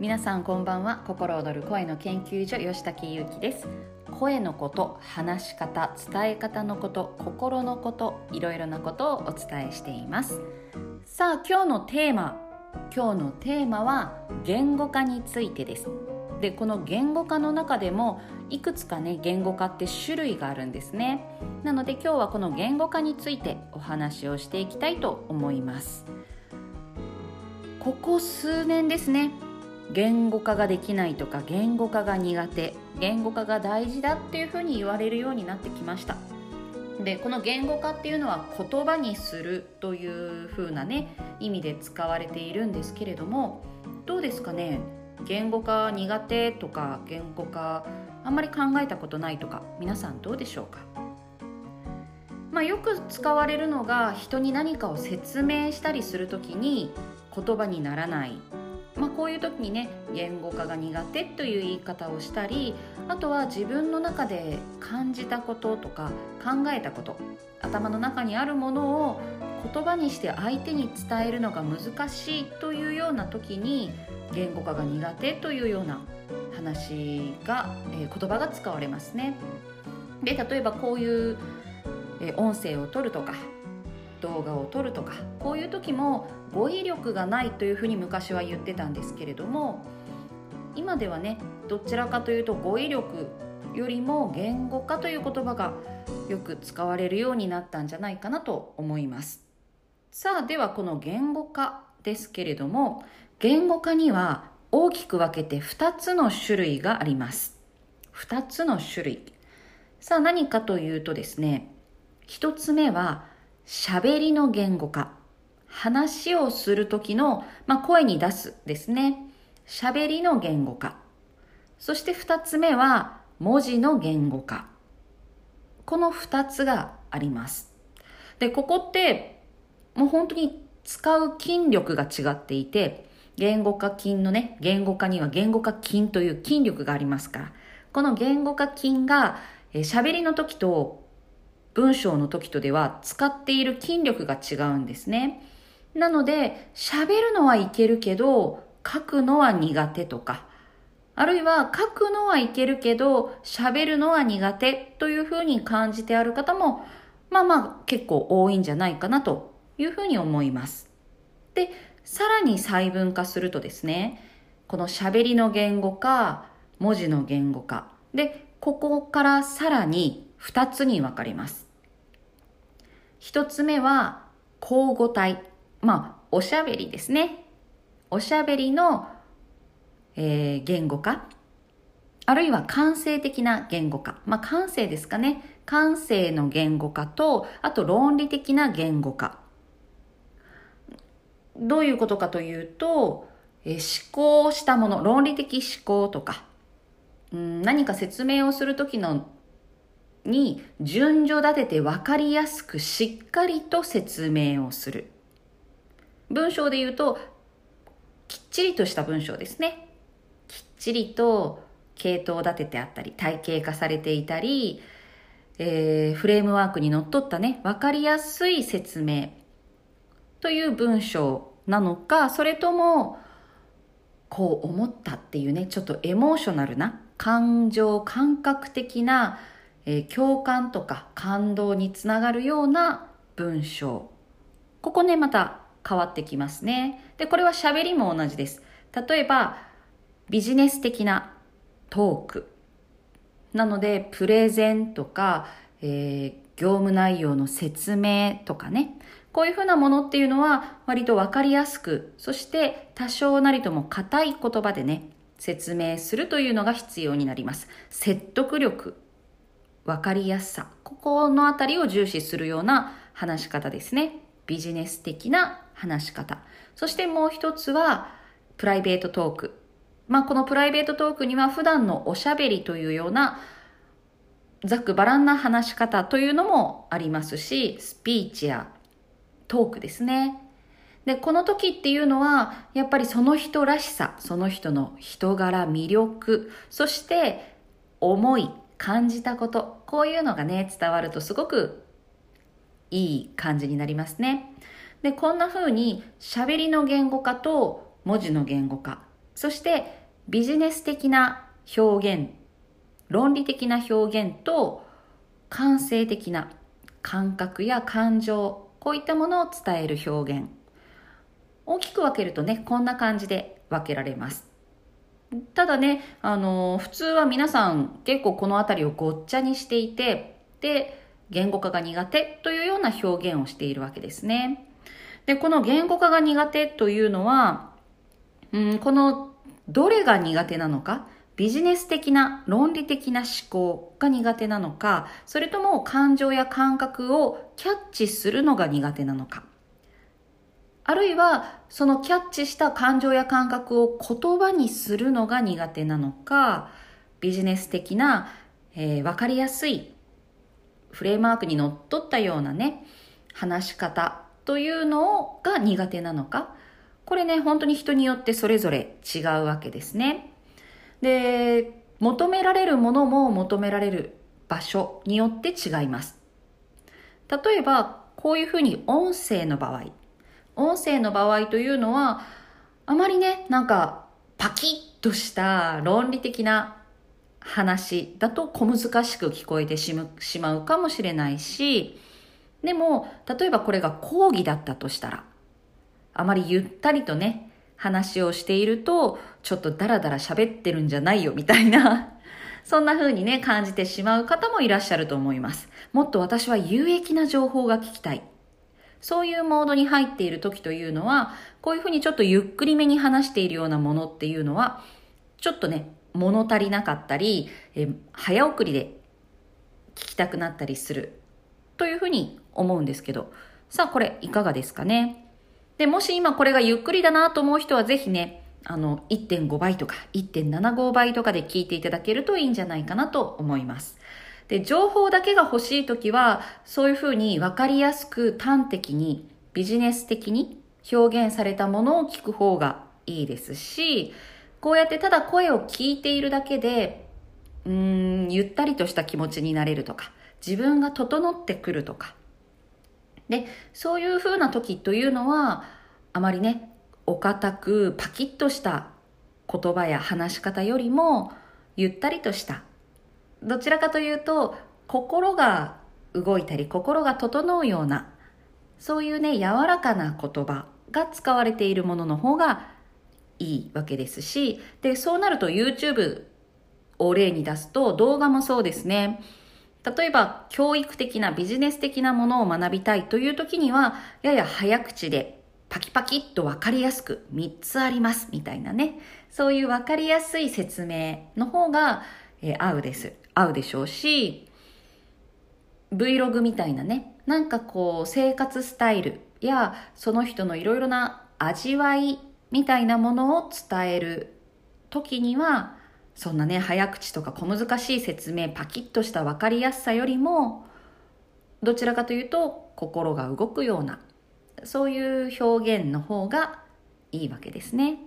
皆さんこんばんは。心躍る声の研究所吉武優希です。声のこと話し方伝え方のこと心のこといろいろなことをお伝えしています。さあ今日のテーマ今日のテーマは言語化についてです。でこの言語化の中でもいくつかね言語化って種類があるんですね。なので今日はこの言語化についてお話をしていきたいと思います。ここ数年ですね言語化ができないとか言語化が苦手言語化が大事だっていうふうに言われるようになってきました。でこの言語化っていうのは言葉にするというふうなね意味で使われているんですけれどもどうですかね？言語化苦手とか言語化あんまり考えたことないとか皆さんどうでしょうか？まあ、よく使われるのが人に何かを説明したりする時に言葉にならない。まあ、こういう時にね言語化が苦手という言い方をしたりあとは自分の中で感じたこととか考えたこと頭の中にあるものを言葉にして相手に伝えるのが難しいというような時に言語化が苦手というような話が、えー、言葉が使われますね。で例えばこういう、えー、音声を取るとか動画を撮るとかこういう時も語彙力がないというふうに昔は言ってたんですけれども今ではねどちらかというと語彙力よりも言語化という言葉がよく使われるようになったんじゃないかなと思います。さあではこの言語化ですけれども言語化には大きく分けて2つの種類があります。2つの種類。さあ何かというとですね1つ目は喋りの言語化。話をする時の、まあ、声に出すですね。喋りの言語化。そして二つ目は文字の言語化。この二つがあります。で、ここってもう本当に使う筋力が違っていて、言語化筋のね、言語化には言語化筋という筋力がありますから、この言語化筋が喋りの時と文章の時とでは使っている筋力が違うんですね。なので、喋るのはいけるけど、書くのは苦手とか、あるいは書くのはいけるけど、喋るのは苦手というふうに感じてある方も、まあまあ結構多いんじゃないかなというふうに思います。で、さらに細分化するとですね、この喋りの言語化、文字の言語化。で、ここからさらに2つに分かれます。一つ目は、交互体。まあ、おしゃべりですね。おしゃべりの、えー、言語化。あるいは感性的な言語化。まあ、感性ですかね。感性の言語化と、あと論理的な言語化。どういうことかというと、えー、思考したもの、論理的思考とか、うん、何か説明をするときのに順序立てて分かりやすくしっかりと説明をする。文章で言うと、きっちりとした文章ですね。きっちりと系統立ててあったり、体系化されていたり、えー、フレームワークにのっとったね、分かりやすい説明という文章なのか、それとも、こう思ったっていうね、ちょっとエモーショナルな、感情、感覚的なえー、共感とか感動につながるような文章。ここね、また変わってきますね。で、これは喋りも同じです。例えば、ビジネス的なトーク。なので、プレゼンとか、えー、業務内容の説明とかね。こういうふうなものっていうのは割とわかりやすく、そして多少なりとも硬い言葉でね、説明するというのが必要になります。説得力分かりやすさ、ここのあたりを重視するような話し方ですね。ビジネス的な話し方。そしてもう一つは、プライベートトーク。まあ、このプライベートトークには普段のおしゃべりというような、ざっくばらんな話し方というのもありますし、スピーチやトークですね。で、この時っていうのは、やっぱりその人らしさ、その人の人柄、魅力、そして思い、感じたこと、こういうのがね、伝わるとすごくいい感じになりますね。で、こんな風に喋りの言語化と文字の言語化、そしてビジネス的な表現論理的な表現と感性的な感覚や感情こういったものを伝える表現大きく分けるとねこんな感じで分けられますただねあの普通は皆さん結構この辺りをごっちゃにしていてで言語化が苦手というような表現をしているわけですね。でこの言語化が苦手というのは、うん、このどれが苦手なのかビジネス的な論理的な思考が苦手なのかそれとも感情や感覚をキャッチするのが苦手なのか。あるいはそのキャッチした感情や感覚を言葉にするのが苦手なのかビジネス的な、えー、分かりやすいフレームワークにのっとったようなね話し方というのが苦手なのかこれね本当に人によってそれぞれ違うわけですね。で求められるものも求められる場所によって違います例えばこういうふうに音声の場合音声の場合というのはあまりねなんかパキッとした論理的な話だと小難しく聞こえてしまうかもしれないしでも例えばこれが講義だったとしたらあまりゆったりとね話をしていると、ちょっとダラダラ喋ってるんじゃないよみたいな、そんな風にね、感じてしまう方もいらっしゃると思います。もっと私は有益な情報が聞きたい。そういうモードに入っている時というのは、こういうふうにちょっとゆっくりめに話しているようなものっていうのは、ちょっとね、物足りなかったり、え早送りで聞きたくなったりする。というふうに思うんですけど、さあこれいかがですかね？で、もし今これがゆっくりだなと思う人はぜひね、あの、1.5倍とか1.75倍とかで聞いていただけるといいんじゃないかなと思います。で、情報だけが欲しいときは、そういうふうに分かりやすく端的にビジネス的に表現されたものを聞く方がいいですし、こうやってただ声を聞いているだけで、うーん、ゆったりとした気持ちになれるとか、自分が整ってくるとか、で、そういう風な時というのは、あまりね、お堅くパキッとした言葉や話し方よりも、ゆったりとした、どちらかというと、心が動いたり、心が整うような、そういうね、柔らかな言葉が使われているものの方がいいわけですし、で、そうなると YouTube を例に出すと動画もそうですね。例えば教育的なビジネス的なものを学びたいという時にはやや早口でパキパキっと分かりやすく3つありますみたいなねそういう分かりやすい説明の方が、えー、合うです合うでしょうし Vlog みたいなねなんかこう生活スタイルやその人のいろいろな味わいみたいなものを伝える時にはそんなね早口とか小難しい説明パキッとした分かりやすさよりもどちらかというと心が動くようなそういう表現の方がいいわけですね。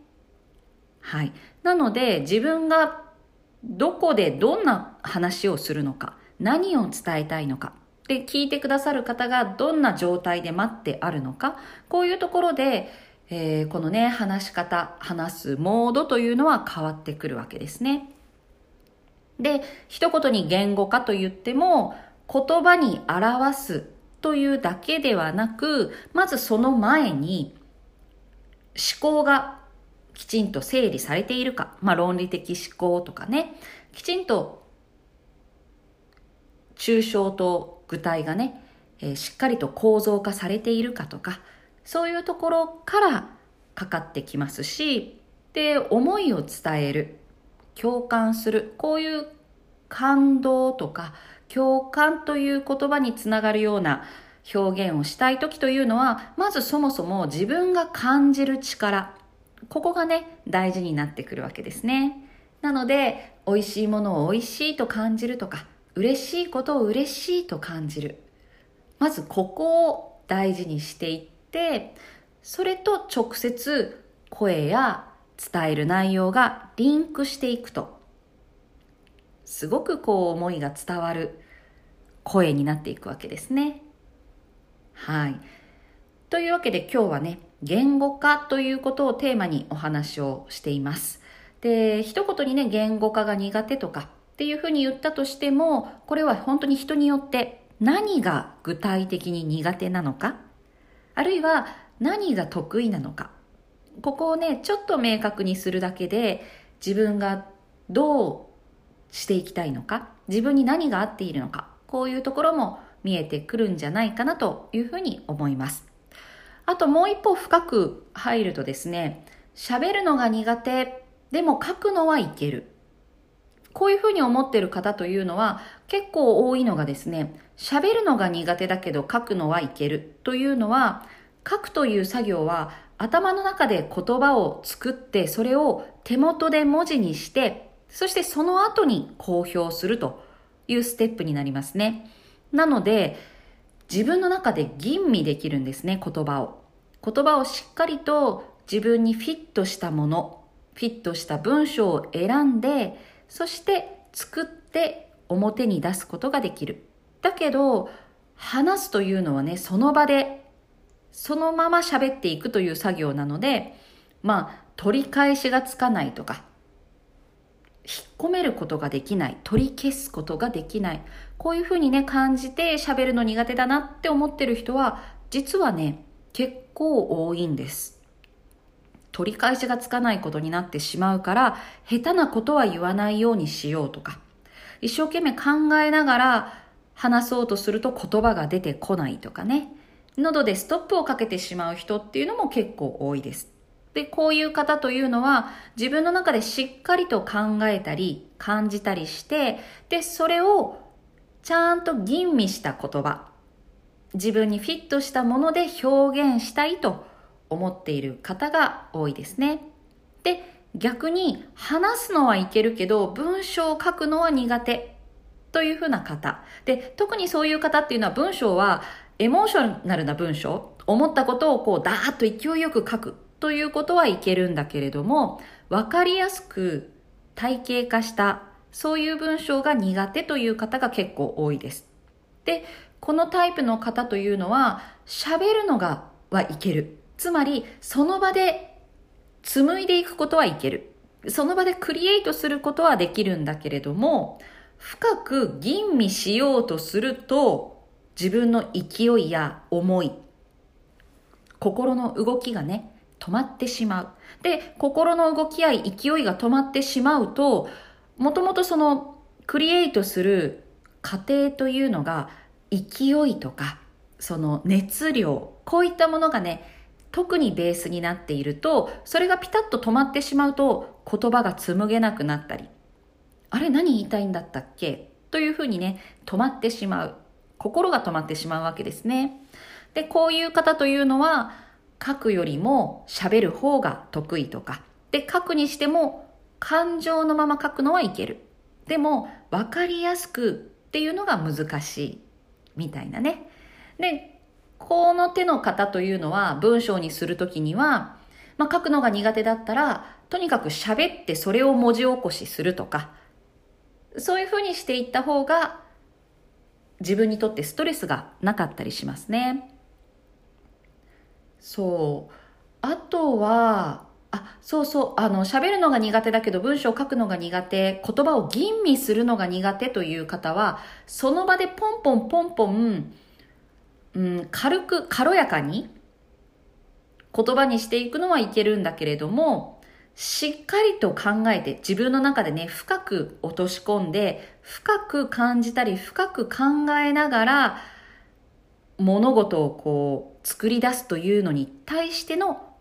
はい。なので自分がどこでどんな話をするのか何を伝えたいのかで聞いてくださる方がどんな状態で待ってあるのかこういうところでえー、このね、話し方、話すモードというのは変わってくるわけですね。で、一言に言語化と言っても、言葉に表すというだけではなく、まずその前に思考がきちんと整理されているか、まあ論理的思考とかね、きちんと抽象と具体がね、えー、しっかりと構造化されているかとか、そういうところからかかってきますし。で思いを伝える。共感する。こういう感動とか共感という言葉につながるような表現をしたい時というのはまずそもそも自分が感じる力。ここがね大事になってくるわけですねなので美味しいものを美味しいと感じるとか嬉しいことを嬉しいと感じるまずここを大事にしていってそれと直接声や伝える内容がリンクしていくとすごくこう思いが伝わる声になっていくわけですね。はい。というわけで今日はね言語化ということをテーマにお話をしています。で一言にね言語化が苦手とかっていうふうに言ったとしてもこれは本当に人によって何が具体的に苦手なのかあるいは何が得意なのかここをねちょっと明確にするだけで自分がどうしていきたいのか自分に何が合っているのかこういうところも見えてくるんじゃないかなというふうに思います。あともう一歩深く入るとですね喋るのが苦手でも書くのはいける。こういうふうに思ってる方というのは結構多いのがですね喋るのが苦手だけど書くのはいける。というのは書くという作業は頭の中で言葉を作ってそれを手元で文字にしてそしてその後に公表するというステップになりますね。なので自分の中で吟味できるんですね言葉を。言葉をしっかりと自分にフィットしたものフィットした文章を選んでそして作って表に出すことができる。だけど話すというのはねその場でそのまま喋っていくという作業なので、まあ、取り返しがつかないとか、引っ込めることができない、取り消すことができない、こういうふうにね、感じて喋るの苦手だなって思ってる人は、実はね、結構多いんです。取り返しがつかないことになってしまうから、下手なことは言わないようにしようとか、一生懸命考えながら話そうとすると言葉が出てこないとかね。喉でストップをかけてしまう人っていうのも結構多いです。で、こういう方というのは自分の中でしっかりと考えたり感じたりして、で、それをちゃんと吟味した言葉、自分にフィットしたもので表現したいと思っている方が多いですね。で、逆に話すのはいけるけど文章を書くのは苦手というふうな方。で、特にそういう方っていうのは文章はエモーショナルな文章、思ったことをこうダーッと勢いよく書くということはいけるんだけれども、わかりやすく体系化したそういう文章が苦手という方が結構多いです。で、このタイプの方というのは喋るのがはいける。つまりその場で紡いでいくことはいける。その場でクリエイトすることはできるんだけれども、深く吟味しようとすると自分の勢いや思い、心の動きがね、止まってしまう。で、心の動きや勢いが止まってしまうと、もともとそのクリエイトする過程というのが勢いとか、その熱量、こういったものがね、特にベースになっていると、それがピタッと止まってしまうと言葉が紡げなくなったり、あれ何言いたいんだったっけ？というふうにね、止まってしまう。心が止まってしまうわけですね。で、こういう方というのは、書くよりも喋る方が得意とか。で、書くにしても感情のまま書くのはいける。でも、わかりやすくっていうのが難しい。みたいなね。で、この手の方というのは文章にするときには、まあ、書くのが苦手だったら、とにかく喋ってそれを文字起こしするとか、そういうふうにしていった方が自分にとってストレスがなかったりしますね。そう。あとは、あ、そうそう、あの、喋るのが苦手だけど文章を書くのが苦手、言葉を吟味するのが苦手という方は、その場でポンポンポンポン、うん、軽く、軽やかに言葉にしていくのはいけるんだけれども、しっかりと考えて自分の中でね、深く落とし込んで、深く感じたり、深く考えながら、物事をこう、作り出すというのに対しての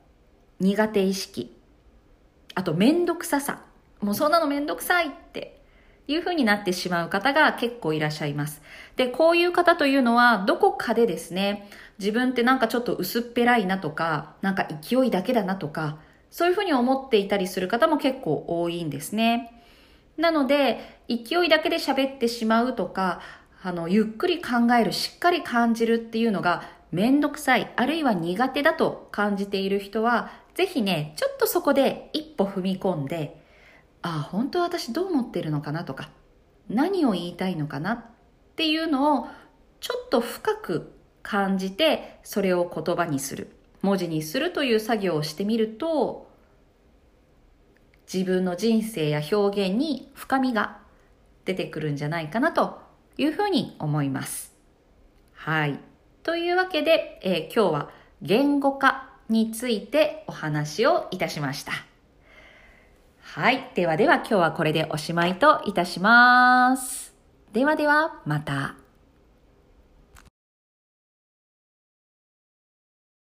苦手意識。あと、めんどくささ。もうそんなのめんどくさいっていう風になってしまう方が結構いらっしゃいます。で、こういう方というのは、どこかでですね、自分ってなんかちょっと薄っぺらいなとか、なんか勢いだけだなとか、そういうふうに思っていたりする方も結構多いんですね。なので、勢いだけで喋ってしまうとか、あの、ゆっくり考える、しっかり感じるっていうのがめんどくさい、あるいは苦手だと感じている人は、ぜひね、ちょっとそこで一歩踏み込んで、ああ、本当私どう思ってるのかなとか、何を言いたいのかなっていうのを、ちょっと深く感じて、それを言葉にする。文字にするという作業をしてみると自分の人生や表現に深みが出てくるんじゃないかなというふうに思います。はい。というわけで、えー、今日は言語化についてお話をいたしました。はい。ではでは今日はこれでおしまいといたします。ではではまた。